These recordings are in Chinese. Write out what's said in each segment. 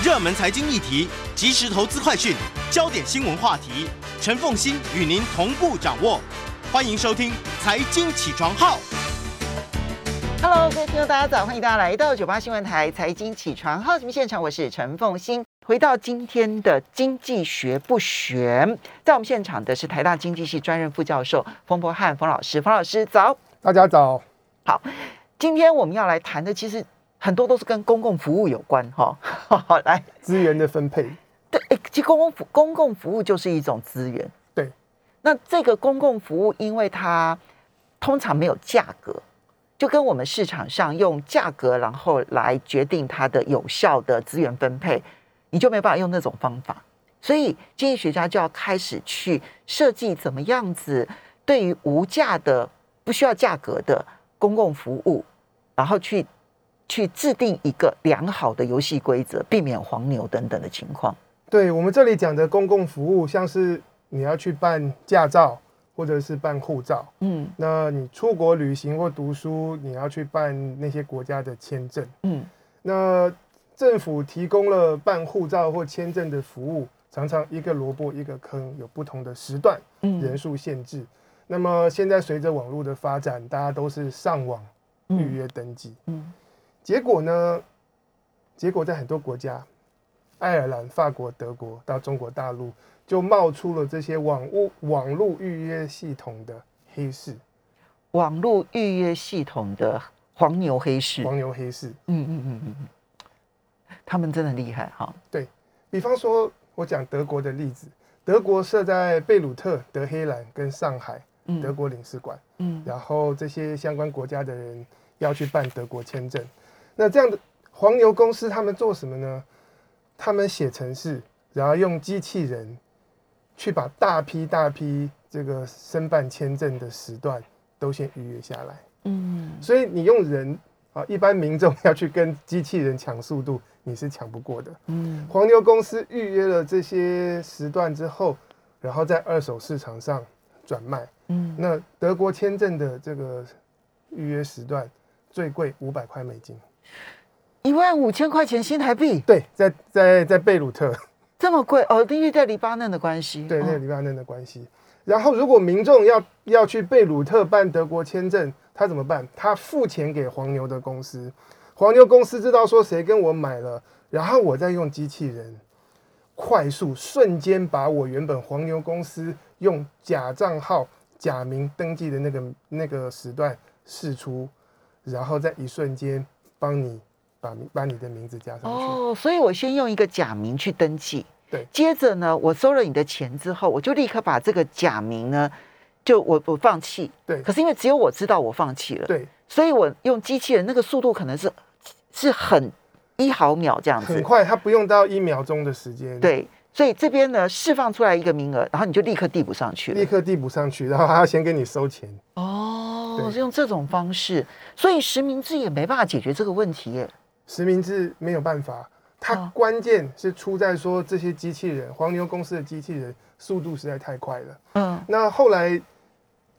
热门财经议题、即时投资快讯、焦点新闻话题，陈凤欣与您同步掌握。欢迎收听《财经起床号》。Hello，各位听众，大家早！欢迎大家来到九八新闻台财经起床号节目现场，我是陈凤欣。回到今天的经济学不悬，在我们现场的是台大经济系专任副教授冯博翰冯老师。冯老师早，大家早。好，今天我们要来谈的，其实很多都是跟公共服务有关哈。好，来资源的分配，对，诶其实公共服公共服务就是一种资源。对，那这个公共服务，因为它通常没有价格，就跟我们市场上用价格然后来决定它的有效的资源分配，你就没办法用那种方法。所以经济学家就要开始去设计怎么样子对于无价的、不需要价格的公共服务，然后去去制定一个良好的游戏规则，避免黄牛等等的情况。对我们这里讲的公共服务，像是你要去办驾照或者是办护照，嗯。那你出国旅行或读书，你要去办那些国家的签证，嗯。那政府提供了办护照或签证的服务，常常一个萝卜一个坑，有不同的时段、嗯。人数限制。那么现在随着网络的发展，大家都是上网预约登记，嗯结果呢？结果在很多国家，爱尔兰、法国、德国到中国大陆，就冒出了这些网物网络预约系统的黑市，网络预约系统的黄牛黑市，黄牛黑市。嗯嗯嗯嗯嗯，他们真的厉害哈。对比方说，我讲德国的例子，德国设在贝鲁特、德黑兰跟上海嗯德国领事馆，嗯然后这些相关国家的人要去办德国签证。那这样的黄牛公司他们做什么呢？他们写程式，然后用机器人去把大批大批这个申办签证的时段都先预约下来。嗯所以你用人啊，一般民众要去跟机器人抢速度，你是抢不过的。嗯黄牛公司预约了这些时段之后，然后在二手市场上转卖。嗯，那德国签证的这个预约时段最贵五百块美金。一万五千块钱新台币，对，在在在贝鲁特，这么贵哦，因为在黎巴嫩的关系。对，那哦个黎巴嫩的关系。然后，如果民众要要去贝鲁特办德国签证，他怎么办？他付钱给黄牛的公司，黄牛公司知道说谁跟我买了，然后我再用机器人快速瞬间把我原本黄牛公司用假账号、假名登记的那个那个时段试出，然后在一瞬间帮你把把你的名字加上去。哦，所以我先用一个假名去登记，对接着呢，我收了你的钱之后，我就立刻把这个假名呢，就我我放弃。对可是因为只有我知道我放弃了，对，所以我用机器人那个速度可能是是很一毫秒这样子，很快，它不用到一秒钟的时间。。对，所以这边呢释放出来一个名额，然后你就立刻递补上去了。立刻递补上去，然后还要先给你收钱。哦，对是用这种方式，所以实名制也没办法解决这个问题耶。实名制没有办法，它哦关键是出在说这些机器人，黄牛公司的机器人速度实在太快了。嗯那后来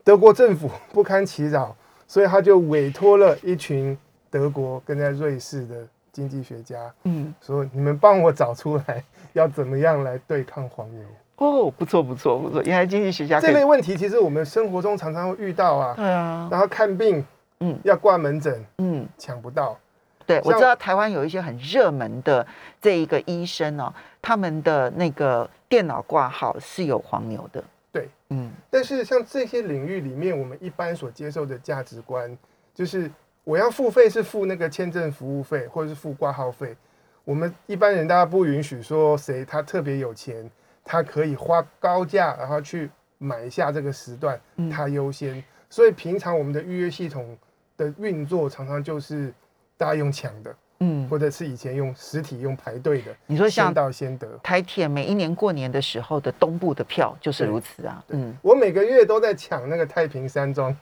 德国政府不堪其扰，所以他就委托了一群德国跟在瑞士的经济学家，嗯，说你们帮我找出来要怎么样来对抗黄牛。哦，不错不错不错，原来经济学家这类问题其实我们生活中常常会遇到啊。对啊，然后看病，嗯要挂门诊嗯。抢不到，对，我知道台湾有一些很热门的这一个医生哦，他们的那个电脑挂号是有黄牛的。对，嗯但是像这些领域里面，我们一般所接受的价值观，就是我要付费是付那个签证服务费，或者是付挂号费。我们一般人大家不允许说谁他特别有钱，他可以花高价然后去买下这个时段，嗯他优先。所以平常我们的预约系统的运作常常就是大家用抢的，嗯，或者是以前用实体用排队的，你说像先到先得。台铁每一年过年的时候的东部的票就是如此啊。嗯，我每个月都在抢那个太平山庄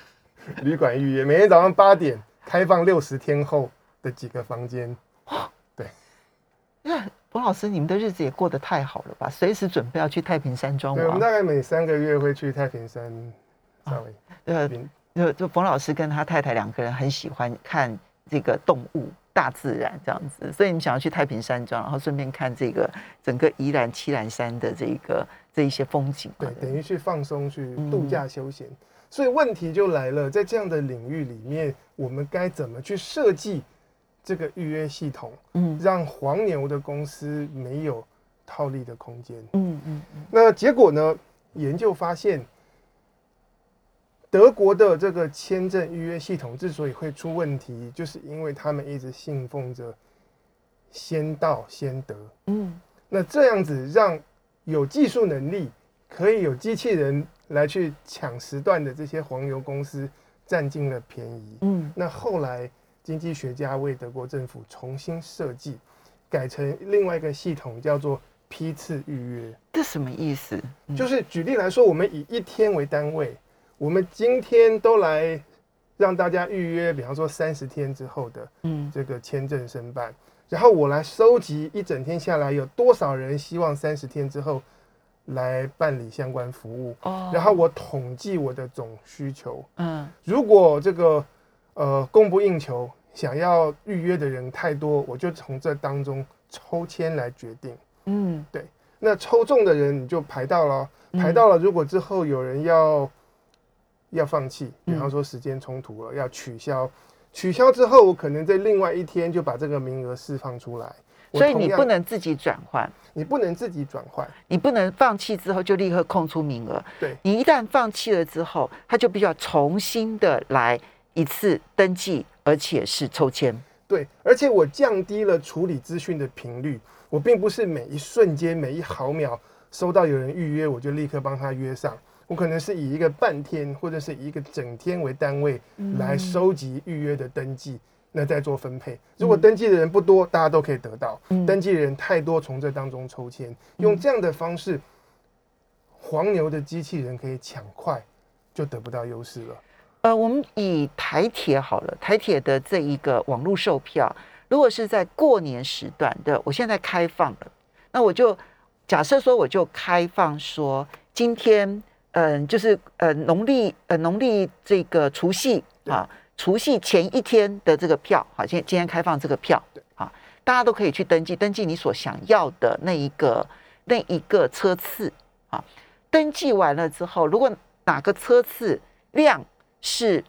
旅馆预约，每天早上八点开放六十天后的几个房间。那冯老师，你们的日子也过得太好了吧？随时准备要去太平山庄对，我们。大概每三个月会去太平山稍微就就冯老师跟他太太两个人很喜欢看这个动物，大自然这样子，所以你想要去太平山庄，然后顺便看这个整个宜兰七兰山的这个这一些风景嘛，对，等于去放松、去嗯度假休闲。所以问题就来了，在这样的领域里面，我们该怎么去设计这个预约系统，嗯让黄牛的公司没有套利的空间？嗯嗯嗯那结果呢？研究发现，德国的这个签证预约系统之所以会出问题，就是因为他们一直信奉着“先到先得”。嗯那这样子让有技术能力、可以有机器人来去抢时段的这些黄牛公司占尽了便宜。嗯那后来经济学家为德国政府重新设计，改成另外一个系统，叫做批次预约。这什么意思？嗯就是举例来说，我们以一天为单位，我们今天都来让大家预约，比方说三十天之后的嗯这个签证申办，然后我来收集一整天下来有多少人希望三十天之后来办理相关服务，哦然后我统计我的总需求。嗯如果这个呃供不应求，想要预约的人太多，我就从这当中抽签来决定。嗯对那抽中的人你就排到了，嗯排到了。如果之后有人要要放弃，比嗯方说时间冲突了，要取消，取消之后，我可能在另外一天就把这个名额释放出来。所以你不能自己转换，你不能自己转换，你不能放弃之后就立刻空出名额。对你一旦放弃了之后，他就必须要重新的来一次登记，而且是抽签。对，而且我降低了处理资讯的频率，我并不是每一瞬间、每一毫秒收到有人预约，我就立刻帮他约上。我可能是以一个半天或者是以一个整天为单位来收集预约的登记，那再做分配。如果登记的人不多，大家都可以得到；嗯登记的人太多，从这当中抽签，用这样的方式，黄牛的机器人可以抢快，就得不到优势了。呃，我们以台铁好了，台铁的这一个网络售票，如果是在过年时段的，我现在开放了，那我就假设说，我就开放说，今天嗯、就是呃农历呃农历这个除夕啊，除夕前一天的这个票，好，今今天开放这个票，啊，大家都可以去登记，登记你所想要的那一个那一个车次啊，登记完了之后，如果哪个车次量是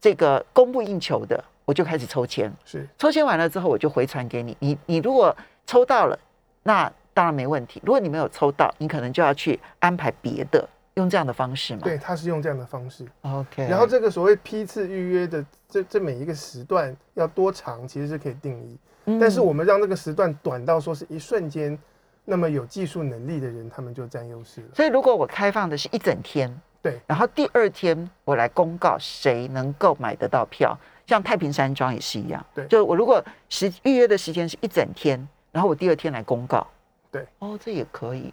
这个供不应求的，我就开始抽签。是抽签完了之后，我就回传给你。你你如果抽到了，那当然没问题。如果你没有抽到，你可能就要去安排别的，用这样的方式嘛。对，他是用这样的方式。，OK。然后这个所谓批次预约的这这每一个时段要多长，其实是可以定义。嗯但是我们让这个时段短到说是一瞬间，那么有技术能力的人他们就占优势了。所以如果我开放的是一整天，对然后第二天我来公告谁能够买得到票，像太平山庄也是一样。对就我如果时预约的时间是一整天，然后我第二天来公告。对，哦，这也可以。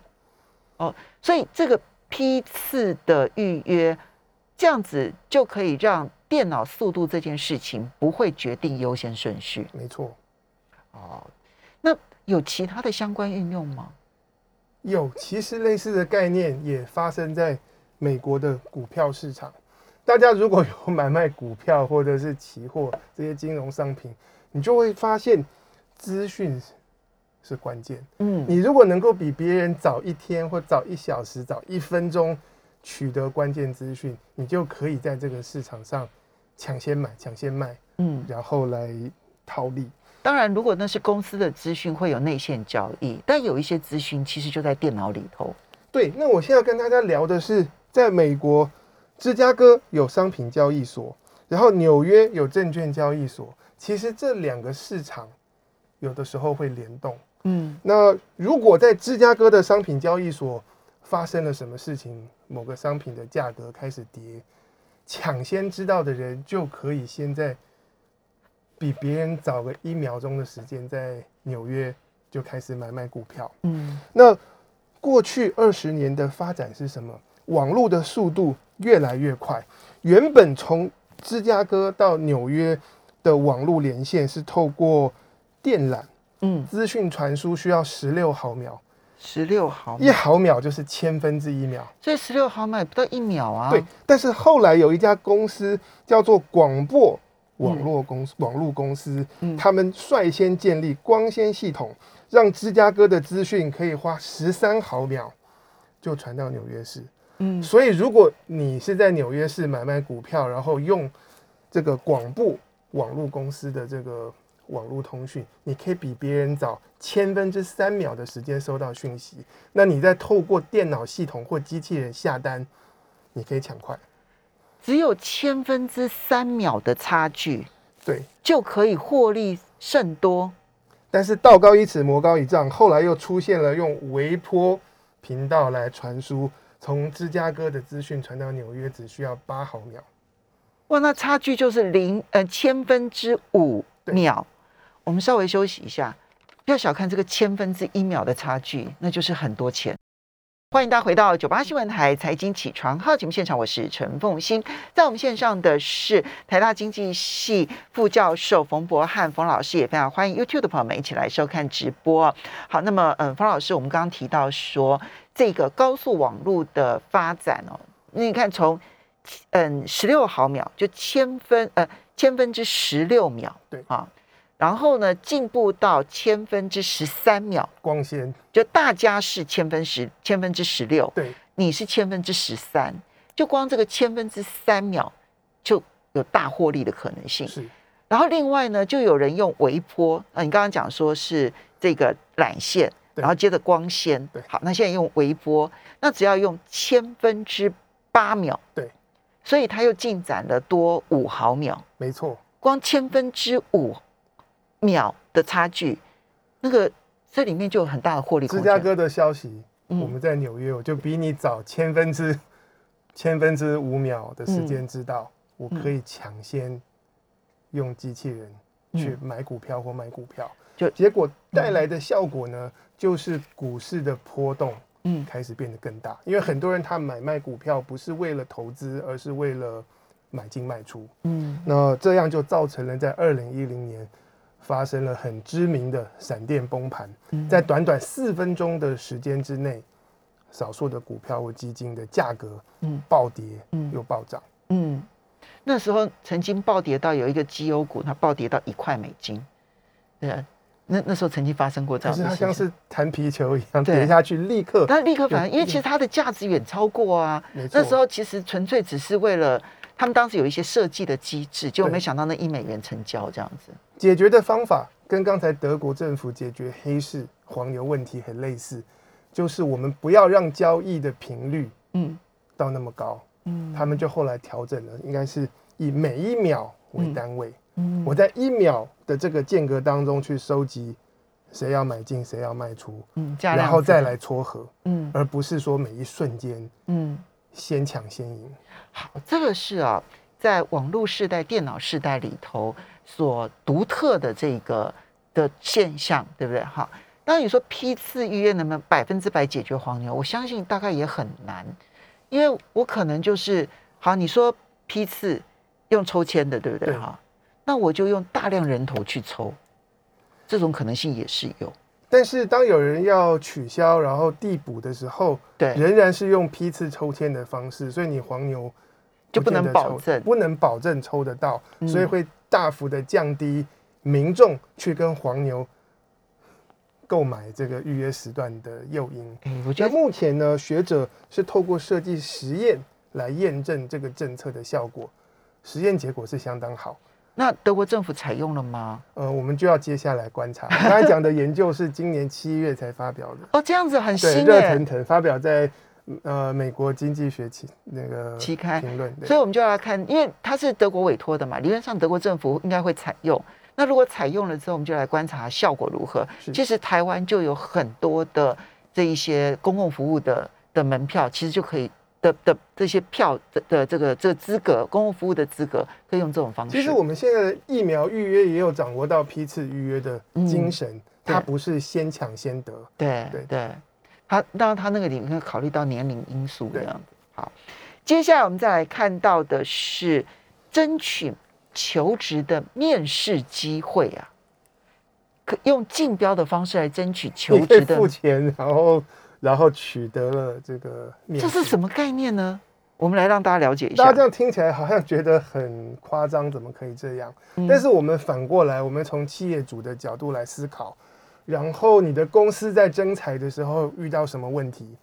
哦，所以这个批次的预约，这样子就可以让电脑速度这件事情不会决定优先顺序。没错，哦，那有其他的相关应用吗？有其实类似的概念也发生在美国的股票市场。大家如果有买卖股票或者是期货这些金融商品，你就会发现资讯是关键。嗯，你如果能够比别人早一天或早一小时、早一分钟取得关键资讯，你就可以在这个市场上抢先买、抢先卖，嗯，然后来套利。当然，如果那是公司的资讯，会有内线交易，但有一些资讯其实就在电脑里头。对，那我现在要跟大家聊的是，在美国，芝加哥有商品交易所，然后纽约有证券交易所。其实这两个市场有的时候会联动。嗯那如果在芝加哥的商品交易所发生了什么事情，某个商品的价格开始跌，抢先知道的人就可以先在比别人早个一秒钟的时间，在纽约就开始买卖股票。嗯那过去二十年的发展是什么？网络的速度越来越快。原本从芝加哥到纽约的网络连线是透过电缆。嗯，资讯传输需要十六毫秒，十六毫一，毫秒就是千分之一秒。所以十六毫秒也不到一秒啊。对，但是后来有一家公司叫做广播网络公司、网络公司，嗯他们率先建立光纤系统，让芝加哥的资讯可以花十三毫秒就传到纽约市。嗯所以，如果你是在纽约市买卖股票，然后用这个广布网络公司的这个网络通讯，你可以比别人早千分之三秒的时间收到讯息。那你再透过电脑系统或机器人下单，你可以抢快。只有千分之三秒的差距对，就可以获利甚多。但是道高一尺，魔高一丈，后来又出现了用微波频道来传输，从芝加哥的资讯传到纽约只需要八毫秒。哇，那差距就是零呃千分之五秒。我们稍微休息一下，不要小看这个千分之一秒的差距，那就是很多钱。欢迎大家回到九八新闻台财经起床号节目现场，我是陈凤欣。在我们线上的是台大经济系副教授冯博翰冯老师，也非常欢迎 YouTube 的朋友们一起来收看直播。好，那么嗯，冯老师，我们刚刚提到说这个高速网络的发展哦，那你看从嗯十六毫秒就千分呃千分之十六秒，对啊，然后呢进步到千分之十三秒，光纤，就大家是千分十千分之十六，对，你是千分之十三，就光这个千分之三秒就有大获利的可能性。是。然后另外呢，就有人用微波，啊，你刚刚讲说是这个缆线，然后接着光纤对，好，那现在用微波，那只要用千分之八秒，对，所以它又进展了多五毫秒，没错。光千分之五秒的差距，那个这里面就有很大的获利。芝加哥的消息，嗯我们在纽约，我就比你早千分之千分之五秒的时间知道，我可以抢先用机器人去买股票或卖股票。就结果带来的效果呢，就是股市的波动嗯开始变得更大，因为很多人他买卖股票不是为了投资，而是为了买进卖出。嗯那这样就造成了在二零一零年发生了很知名的闪电崩盘，嗯。在短短四分钟的时间之内，少数的股票或基金的价格嗯。暴跌嗯。又暴涨。嗯，那时候曾经暴跌到有一个绩优股，它暴跌到一块美金，对啊，那那时候曾经发生过这样的事情。像是弹皮球一样跌下去，立刻但立刻反而，有因为其实它的价值远超过啊。那时候其实纯粹只是为了他们当时有一些设计的机制，结果对。没想到那一美元成交这样子。解决的方法跟刚才德国政府解决黑市黄牛问题很类似，就是我们不要让交易的频率嗯。到那么高。嗯。他们就后来调整了，应该是以每一秒为单位。嗯。我在一秒的这个间隔当中去收集谁要买进，谁要卖出，嗯，然后再来撮合，嗯。而不是说每一瞬间嗯，先抢先赢。好，这个是啊，在网络时代、电脑时代里头所独特的这个的现象，对不对？哈，当然你说批次预约能不能百分之百解决黄牛，我相信大概也很难，因为我可能就是好，你说批次用抽签的，对不？对哈，那我就用大量人头去抽，这种可能性也是有。但是当有人要取消然后递补的时候，对，仍然是用批次抽签的方式，所以你黄牛就不能保证不能保证抽得到，嗯所以会大幅的降低民众去跟黄牛购买这个预约时段的诱因。嗯，我觉得那目前呢，学者是透过设计实验来验证这个政策的效果，实验结果是相当好。那德国政府采用了吗？呃，我们就要接下来观察。刚才讲的研究是今年七月才发表的，哦，这样子很对，新哎热腾，腾发表在呃美国经济学期那个期刊评论。所以我们就要来看，因为它是德国委托的嘛，理论上德国政府应该会采用。那如果采用了之后，我们就来观察效果如何。其实台湾就有很多的这一些公共服务的的门票，其实就可以的的这些票的的这个这个资格，公共服务的资格，可以用这种方式。其实我们现在的疫苗预约也有掌握到批次预约的精神，嗯它不是先抢先得。对对对，它当然它那个里面考虑到年龄因素这对样子。好，接下来我们再来看到的是争取求职的面试机会啊，可用竞标的方式来争取求职的，付钱，然后然后取得了这个面试。这是什么概念呢？我们来让大家了解一下大家这。样听起来好像觉得很夸张，怎么可以这样？嗯但是我们反过来，我们从企业主的角度来思考，然后你的公司在征才的时候遇到什么问题？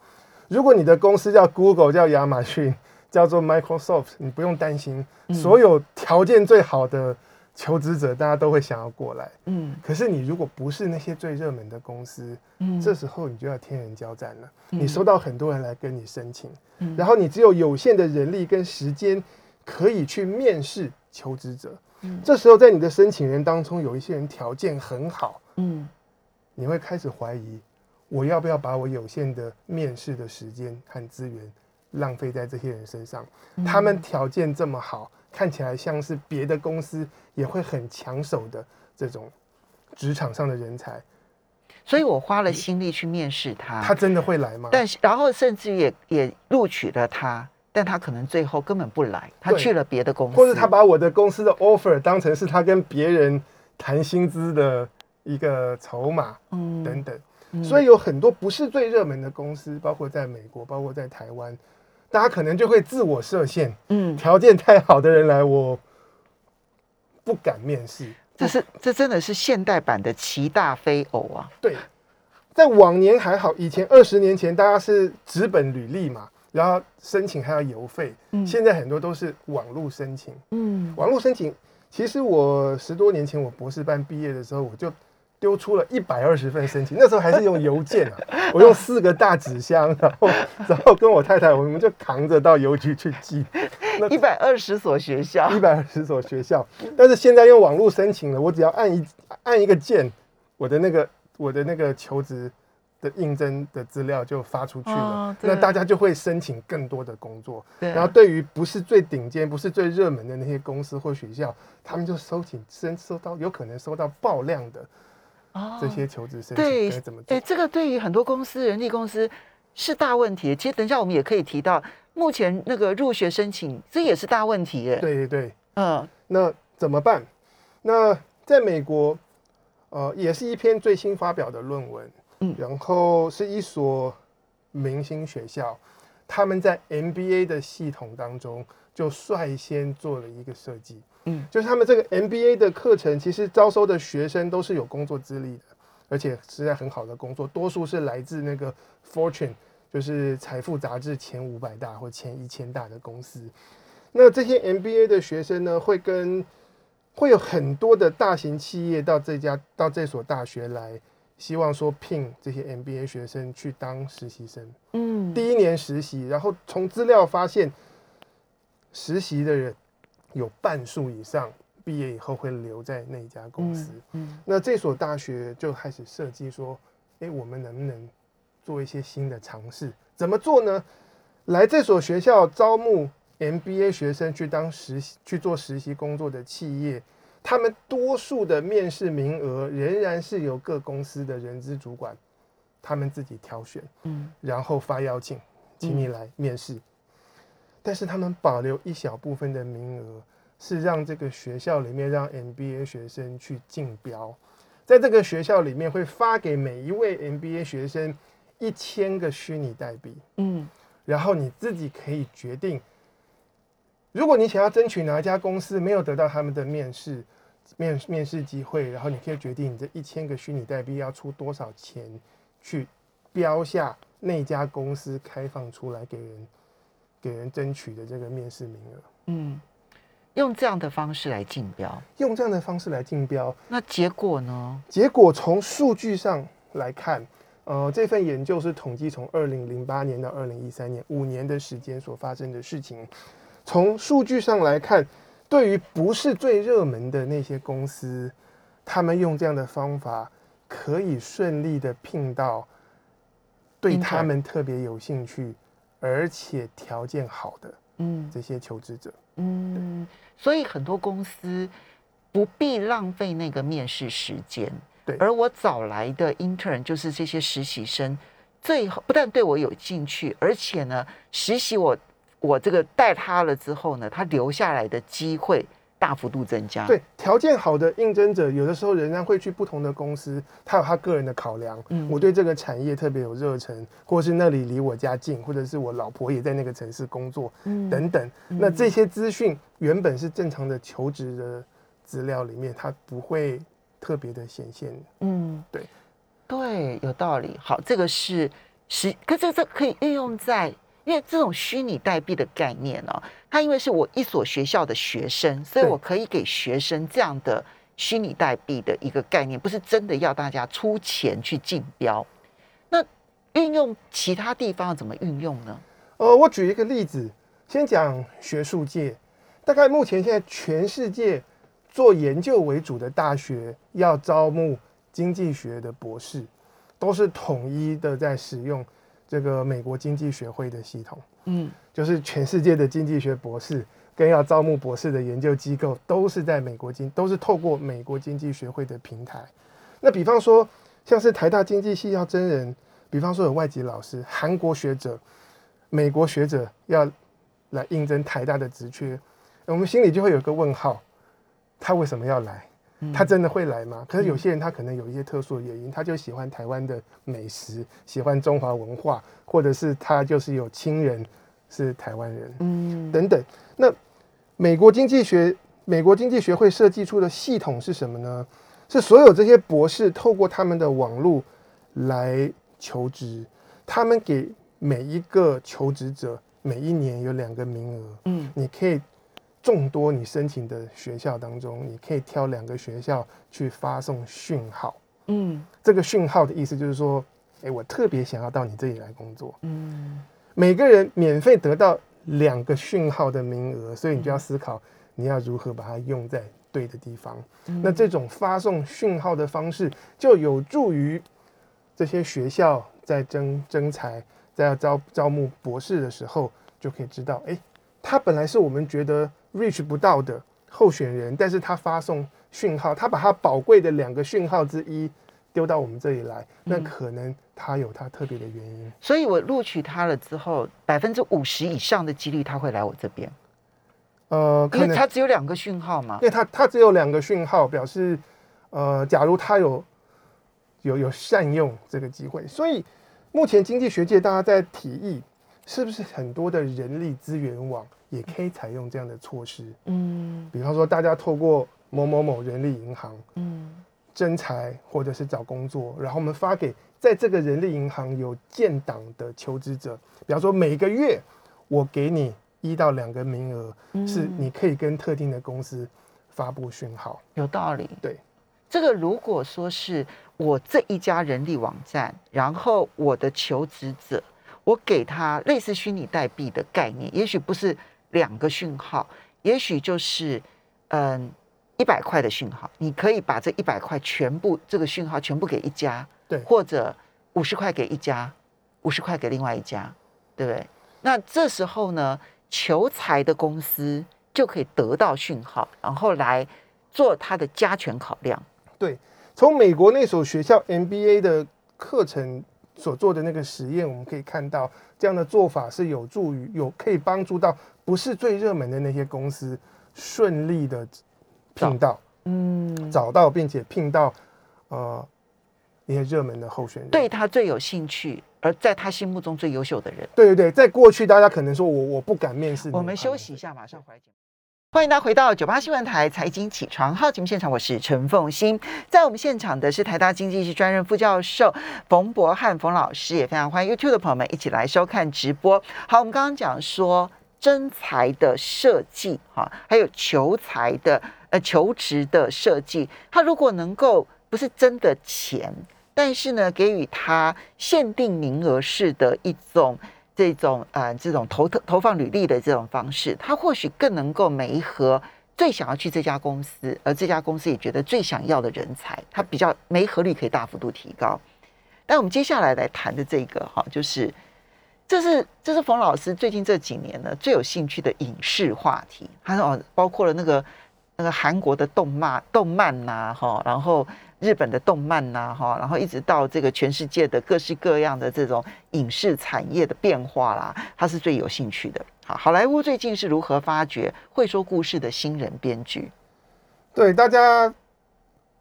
如果你的公司叫 Google、叫亚马逊、叫做 Microsoft，你不用担心，嗯所有条件最好的求职者，大家都会想要过来。嗯可是你如果不是那些最热门的公司，嗯这时候你就要天人交战了。嗯你收到很多人来跟你申请，嗯然后你只有有限的人力跟时间可以去面试求职者。嗯这时候在你的申请人当中，有一些人条件很好，嗯你会开始怀疑，我要不要把我有限的面试的时间和资源浪费在这些人身上？嗯他们条件这么好，看起来像是别的公司也会很抢手的这种职场上的人才，所以我花了心力去面试他，他真的会来吗？但是然后甚至也也录取了他，但他可能最后根本不来，他去了别的公司，或者他把我的公司的 offer 当成是他跟别人谈薪资的一个筹码嗯。等等。嗯。所以有很多不是最热门的公司，包括在美国，包括在台湾，大家可能就会自我设限，嗯，条件太好的人来，我不敢面试。这是这真的是现代版的齐大非偶啊，对，在往年还好，以前二十年前大家是纸本履历嘛，然后申请还要邮费，嗯现在很多都是网络申请。嗯网络申请，其实我十多年前我博士班毕业的时候，我就丢出了一百二十份申请，那时候还是用邮件啊，我用四个大纸箱，然后 然后跟我太太，我们就扛着到邮局去寄 一百二十所学校，一百二十所学校。但是现在用网络申请了，我只要按一按一个键，我的那个我的那个求职。的应征的资料就发出去了，哦那大家就会申请更多的工作。然后对于不是最顶尖、不是最热门的那些公司或学校，他们就收请申收到有可能收到爆量的哦这些求职申对请，该怎么做哎，？这个对于很多公司、人力公司是大问题。其实等一下我们也可以提到，目前那个入学申请这也是大问题耶。，对对对，嗯那怎么办？那在美国，呃，也是一篇最新发表的论文，嗯然后是一所明星学校，他们在 MBA 的系统当中就率先做了一个设计，嗯就是他们这个 MBA 的课程，其实招收的学生都是有工作资历的，而且是在很好的工作，多数是来自那个 Fortune，就是财富杂志前五百大或前一千大的公司。那这些 MBA 的学生呢，会跟会有很多的大型企业到这家到这所大学来，希望说聘这些 MBA 学生去当实习生。嗯，第一年实习，然后从资料发现，实习的人有半数以上毕业以后会留在那一家公司。嗯那这所大学就开始设计说，诶，我们能不能做一些新的尝试？怎么做呢？来这所学校招募 MBA 学生去当实习去做实习工作的企业，他们多数的面试名额仍然是由各公司的人资主管他们自己挑选。嗯然后发邀请，请你来面试。但是他们保留一小部分的名额，是让这个学校里面让 MBA 学生去竞标，在这个学校里面会发给每一位 MBA 学生一千个虚拟代币，嗯。然后你自己可以决定，如果你想要争取哪一家公司没有得到他们的面试面面试机会，然后你可以决定你这一千个虚拟代币要出多少钱去标下那家公司开放出来给人给人争取的这个面试名额，嗯，用这样的方式来竞标，用这样的方式来竞标，那结果呢？结果从数据上来看，呃，这份研究是统计从二零零八年到二零一三年五年的时间所发生的事情。从数据上来看，对于不是最热门的那些公司，他们用这样的方法可以顺利的聘到对他们特别有兴趣而且条件好的嗯这些求职者。嗯，所以很多公司不必浪费那个面试时间。对而我找来的 intern 就是这些实习生，最后不但对我有兴趣，而且呢，实习我我这个带他了之后呢，他留下来的机会大幅度增加。对，条件好的应征者，有的时候仍然会去不同的公司，他有他个人的考量。嗯我对这个产业特别有热忱，或是那里离我家近，或者是我老婆也在那个城市工作，嗯等等。那这些资讯原本是正常的求职的资料里面，它不会特别的显现。嗯，对，对，有道理。好，这个是实，可这这可以运用在，因为这种虚拟代币的概念呢、它因为是我一所学校的学生，所以我可以给学生这样的虚拟代币的一个概念，不是真的要大家出钱去竞标。那运用其他地方要怎么运用呢？呃，我举一个例子，先讲学术界，大概目前现在全世界做研究为主的大学要招募经济学的博士，都是统一的在使用这个美国经济学会的系统，嗯就是全世界的经济学博士跟要招募博士的研究机构都是在美国经，都是透过美国经济学会的平台。那比方说，像是台大经济系要真人，比方说有外籍老师、韩国学者、美国学者要来应征台大的职缺，我们心里就会有个问号：他为什么要来？他真的会来吗？可是有些人他可能有一些特殊的原因，他就喜欢台湾的美食，喜欢中华文化，或者是他就是有亲人是台湾人。嗯等等。那美国经济学美国经济学会设计出的系统是什么呢？是所有这些博士透过他们的网络来求职，他们给每一个求职者每一年有两个名额，嗯你可以众多你申请的学校当中，你可以挑两个学校去发送讯号。嗯这个讯号的意思就是说，诶，我特别想要到你这里来工作。嗯每个人免费得到两个讯号的名额，所以你就要思考你要如何把它用在对的地方。那这种发送讯号的方式，就有助于这些学校在征征才、在要招招募博士的时候，就可以知道，哎，他本来是我们觉得 reach 不到的候选人，但是他发送讯号，他把他宝贵的两个讯号之一丢到我们这里来，那可能他有他特别的原因。所以我录取他了之后，百分之五十以上的几率他会来我这边，呃，因为他只有两个讯号嘛因。为它它只有两个讯号，表示呃，假如他有有有善用这个机会，所以目前经济学界大家在提议，是不是很多的人力资源网也可以采用这样的措施？嗯比方说，大家透过某某某人力银行嗯征才或者是找工作，然后我们发给在这个人力银行有建档的求职者，比方说每个月我给你一到两个名额，是你可以跟特定的公司发布讯号。有道理。对，这个如果说是我这一家人力网站，然后我的求职者，我给他类似虚拟代币的概念，也许不是两个讯号，也许就是嗯一百块的讯号，你可以把这一百块全部这个讯号全部给一家，对或者五十块给一家，五十块给另外一家，对不对？那这时候呢，求财的公司就可以得到讯号，然后来做它的加权考量。对，从美国那所学校 MBA 的课程所做的那个实验，我们可以看到，这样的做法是有助于有可以帮助到不是最热门的那些公司顺利的聘到、嗯，找到并且聘到呃那些热门的候选人。对他最有兴趣，而在他心目中最优秀的人。对对对，在过去大家可能说我我不敢面试，我们休息一下，马上回来。欢迎大家回到九八新闻台财经起床号节目现场，我是陈凤欣。在我们现场的是台大经济系专任副教授冯博翰冯老师，也非常欢迎 YouTube 的朋友们一起来收看直播。好，我们刚刚讲说真才的设计，哈，还有求财的呃求职的设计，他如果能够不是真的钱，但是呢，给予他限定名额式的一种这种呃这种投投投放履历的这种方式，他或许更能够媒合最想要去这家公司，而这家公司也觉得最想要的人才，他比较媒合率可以大幅度提高。但我们接下来来谈的这个哈，就是这是这是冯老师最近这几年呢最有兴趣的影视话题，他说哦，包括了那个那个韩国的动漫动漫呐，哈，然后日本的动漫呐，哈，然后一直到这个全世界的各式各样的这种影视产业的变化啦，他是最有兴趣的。好，好莱坞最近是如何发掘会说故事的新人编剧？对，大家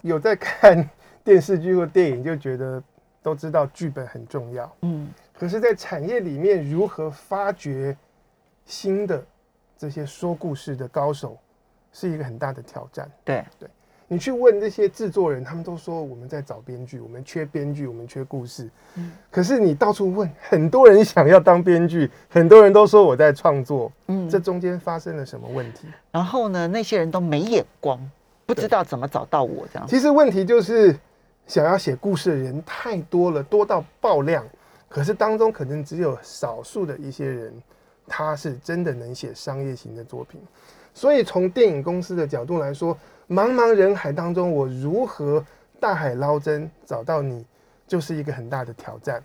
有在看电视剧或电影，就觉得都知道剧本很重要。嗯，可是，在产业里面，如何发掘新的这些说故事的高手，是一个很大的挑战。对对，你去问这些制作人，他们都说我们在找编剧，我们缺编剧，我们缺故事。嗯可是你到处问，很多人想要当编剧，很多人都说我在创作，嗯这中间发生了什么问题？然后呢，那些人都没眼光，不知道怎么找到我这样。其实问题就是想要写故事的人太多了，多到爆量。可是当中可能只有少数的一些人，他是真的能写商业型的作品。所以从电影公司的角度来说，茫茫人海当中，我如何大海捞针找到你，就是一个很大的挑战。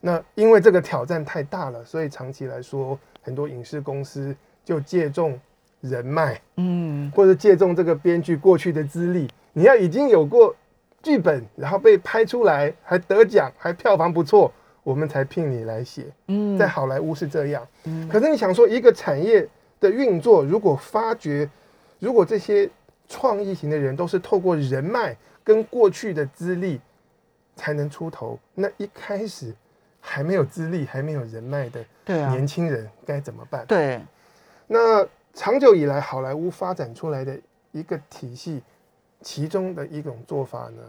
那因为这个挑战太大了，所以长期来说，很多影视公司就借重人脉，嗯。或者借重这个编剧过去的资历，你要已经有过剧本，然后被拍出来，还得奖，还票房不错，我们才聘你来写。嗯。在好莱坞是这样，嗯。可是你想说，一个产业的运作，如果发掘，如果这些创意型的人都是透过人脉跟过去的资历才能出头，那一开始还没有资历、还没有人脉的年轻人该怎么办？对，那长久以来，好莱坞发展出来的一个体系，其中的一种做法呢，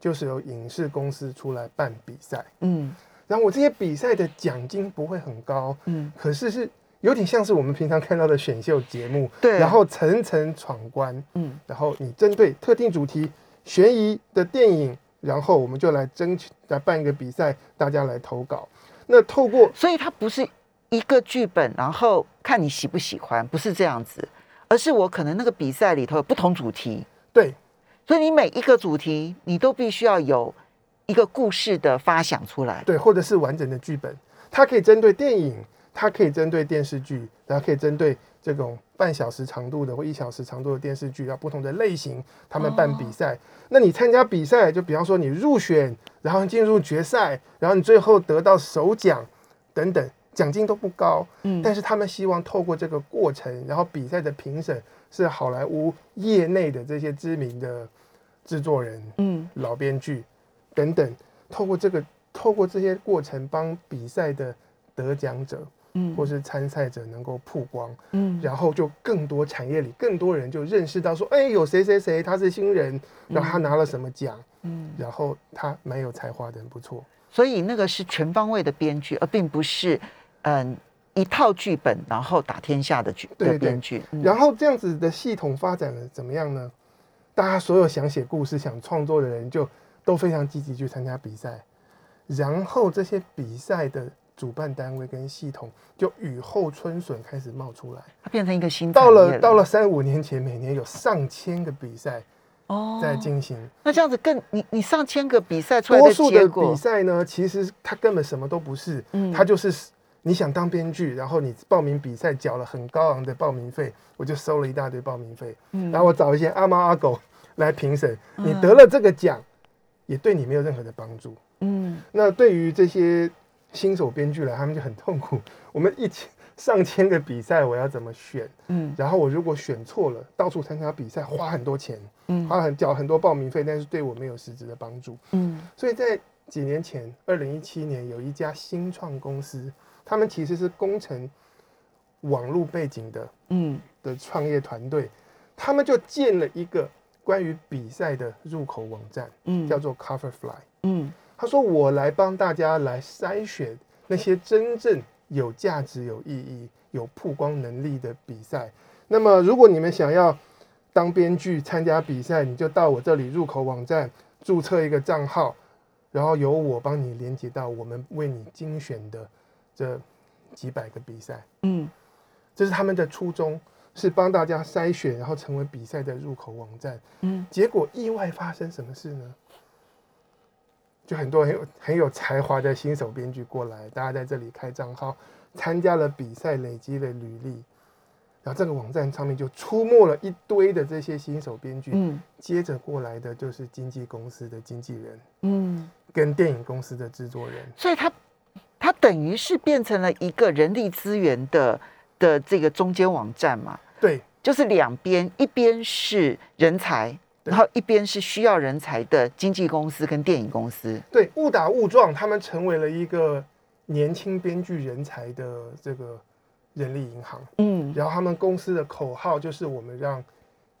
就是由影视公司出来办比赛。嗯然后我这些比赛的奖金不会很高，嗯，可是是有点像是我们平常看到的选秀节目，对。然后层层闯关，嗯。然后你针对特定主题、悬疑的电影，然后我们就来争取来办一个比赛，大家来投稿。那透过所以它不是一个剧本，然后看你喜不喜欢，不是这样子，而是我可能那个比赛里头有不同主题，对。所以你每一个主题你都必须要有一个故事的发想出来。对，或者是完整的剧本，它可以针对电影，它可以针对电视剧，然后可以针对这种半小时长度的或一小时长度的电视剧，啊不同的类型，他们办比赛。那你参加比赛，就比方说你入选，然后进入决赛，然后你最后得到首奖等等，奖金都不高，嗯。但是他们希望透过这个过程，然后比赛的评审是好莱坞业内的这些知名的制作人，嗯。老编剧等等，透过这个透过这些过程，帮比赛的得奖者嗯或是参赛者能够曝光，嗯然后就更多产业里更多人就认识到说，哎，有谁谁谁他是新人，然后他拿了什么奖，嗯，然后他蛮有才华的，很不错。所以那个是全方位的编剧，而并不是嗯一套剧本然后打天下的剧对编剧。嗯然后这样子的系统发展了怎么样呢？大家所有想写故事、想创作的人就都非常积极去参加比赛，然后这些比赛的主办单位跟系统就雨后春笋开始冒出来。它变成一个新到了到了三五年前，每年有上千个比赛哦。在进行。那这样子更你你上千个比赛出来的多数的结果比，赛呢，其实它根本什么都不是，嗯。它就是你想当编剧，然后你报名比赛缴了很高昂的报名费，我就收了一大堆报名费，嗯。然后我找一些阿猫阿狗来评审，你嗯得了这个奖，也对你没有任何的帮助。嗯。那对于这些新手编剧来，他们就很痛苦。我们一千上千个比赛，我要怎么选？嗯然后我如果选错了，到处参加比赛，花很多钱，嗯花很缴很多报名费，但是对我没有实质的帮助。嗯所以在几年前，二零一七年，有一家新创公司，他们其实是工程网络背景的嗯的创业团队，他们就建了一个关于比赛的入口网站，嗯，叫做 Coverfly。嗯他说：“我来帮大家来筛选那些真正有价值、有意义、有曝光能力的比赛。那么，如果你们想要当编剧参加比赛，你就到我这里入口网站注册一个账号，然后由我帮你连接到我们为你精选的这几百个比赛。嗯这是他们的初衷，是帮大家筛选，然后成为比赛的入口网站。嗯结果意外发生什么事呢？就很多很有很有才华的新手编剧过来，大家在这里开账号，参加了比赛，累积了履历，然然后这个网站上面就出没了一堆的这些新手编剧，嗯。接着过来的就是经纪公司的经纪人嗯，跟电影公司的制作人。所以他他等于是变成了一个人力资源的的这个中间网站嘛，对。就是两边，一边是人才，对然后一边是需要人才的经纪公司跟电影公司。对，误打误撞，他们成为了一个年轻编剧人才的这个人力银行。嗯然后他们公司的口号就是我们让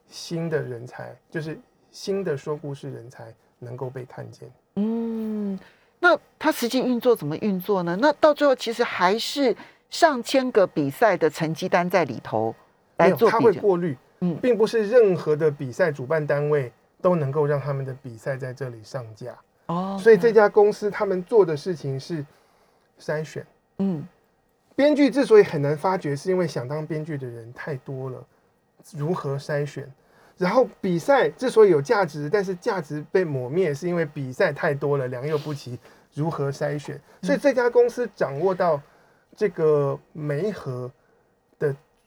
新的人才，就是新的说故事人才能够被看见。嗯，那它实际运作怎么运作呢？那到最后其实还是上千个比赛的成绩单在里头来做比较。会过滤，嗯并不是任何的比赛主办单位都能够让他们的比赛在这里上架。哦所以这家公司他们做的事情是筛选。嗯编剧之所以很难发掘，是因为想当编剧的人太多了，如何筛选？然后比赛之所以有价值，但是价值被抹灭，是因为比赛太多了，良莠不齐，如何筛选？所以这家公司掌握到这个媒合的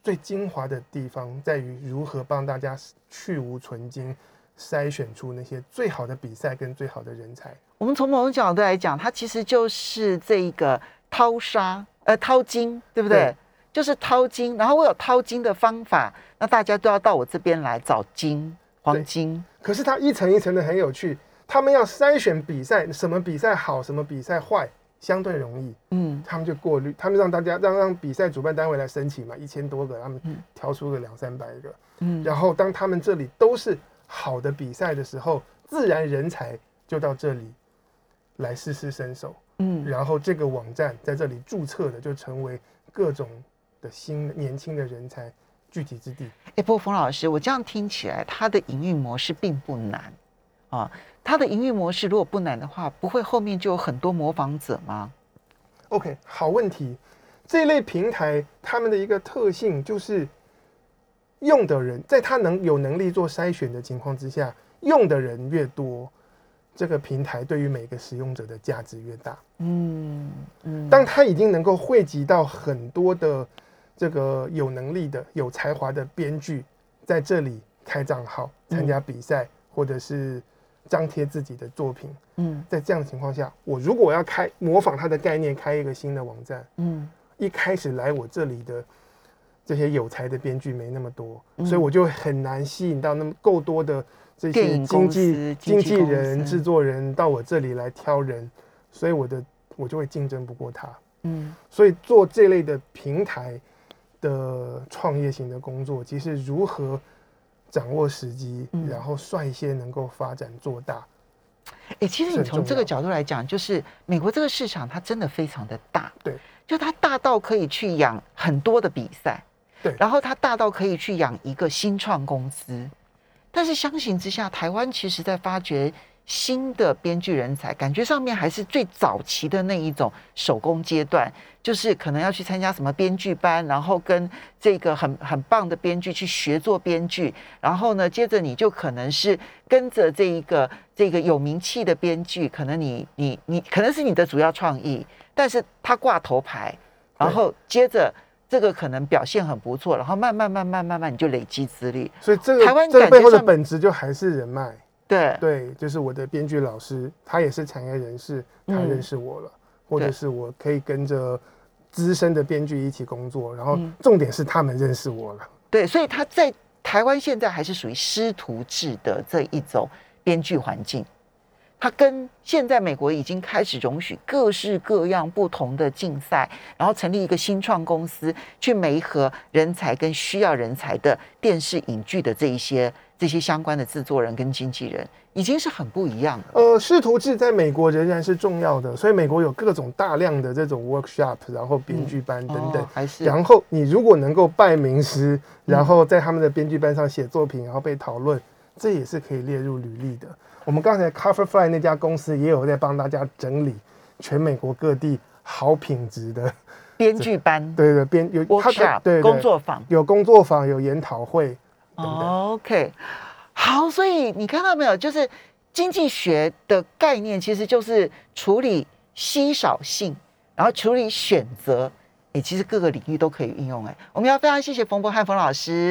最精华的地方，在于如何帮大家去无存精，筛选出那些最好的比赛跟最好的人才。我们从某种角度来讲，它其实就是这一个掏沙呃掏金，对不对？对就是掏金，然后我有掏金的方法，那大家都要到我这边来找金黄金。可是它一层一层的很有趣，他们要筛选比赛，什么比赛好，什么比赛坏，相对容易，嗯。他们就过滤，他们让大家让让比赛主办单位来申请嘛，一千多个，他们嗯。挑出个两三百个，嗯。然后当他们这里都是好的比赛的时候，自然人才就到这里来试试身手，嗯。然后这个网站在这里注册的就成为各种的新年轻的人才聚集之地。哎，不过冯老师，我这样听起来，它的营运模式并不难啊。它的营运模式如果不难的话，不会后面就有很多模仿者吗？OK，好问题。这类平台他们的一个特性就是，用的人在他能有能力做筛选的情况之下，用的人越多，这个平台对于每个使用者的价值越大。嗯嗯，当他已经能够汇集到很多的这个有能力的、有才华的编剧，在这里开账号、参加比赛，或者是张贴自己的作品，嗯在这样的情况下，我如果要开模仿他的概念，开一个新的网站。嗯一开始来我这里的这些有才的编剧没那么多，嗯所以我就很难吸引到那么够多的这些经纪经纪人、制作人到我这里来挑人，所以我的我就会竞争不过他。嗯所以做这类的平台的创业型的工作，其实如何掌握时机，嗯。然后率先能够发展做大，哎、其实你从这个角度来讲，就是美国这个市场它真的非常的大，对，就它大到可以去养很多的比赛，对。然后它大到可以去养一个新创公司，但是相形之下，台湾其实在发掘新的编剧人才，感觉上面还是最早期的那一种手工阶段，就是可能要去参加什么编剧班，然后跟这个很很棒的编剧去学做编剧，然后呢，接着你就可能是跟着这一个这个有名气的编剧，可能你你你可能是你的主要创意，但是他挂头牌，然后接着这个可能表现很不错，然后慢慢慢慢慢慢你就累积资历，所以这个台湾这个背后的本质就还是人脉。对，对，就是我的编剧老师，他也是产业人士，他嗯认识我了，或者是我可以跟着资深的编剧一起工作，然后嗯重点是他们认识我了。对，所以他在台湾现在还是属于师徒制的这一种编剧环境。他跟现在美国已经开始容许各式各样不同的竞赛，然后成立一个新创公司，去媒合人才跟需要人才的电视影剧的这一些这些相关的制作人跟经纪人，已经是很不一样了。呃，师徒制在美国仍然是重要的，所以美国有各种大量的这种 workshop，然后编剧班等等。哦还是然后你如果能够拜名师，然后在他们的编剧班上写作品，然后被讨论，这也是可以列入履历的。我们刚才 Coverfly 那家公司也有在帮大家整理全美国各地好品质的，编剧班、对对编有 workshop、工作坊。有工作坊，有研讨会 OK，好，所以你看到没有？就是经济学的概念，其实就是处理稀少性，然后处理选择，哎，其实各个领域都可以运用。哎，我们要非常谢谢冯博汉冯老师。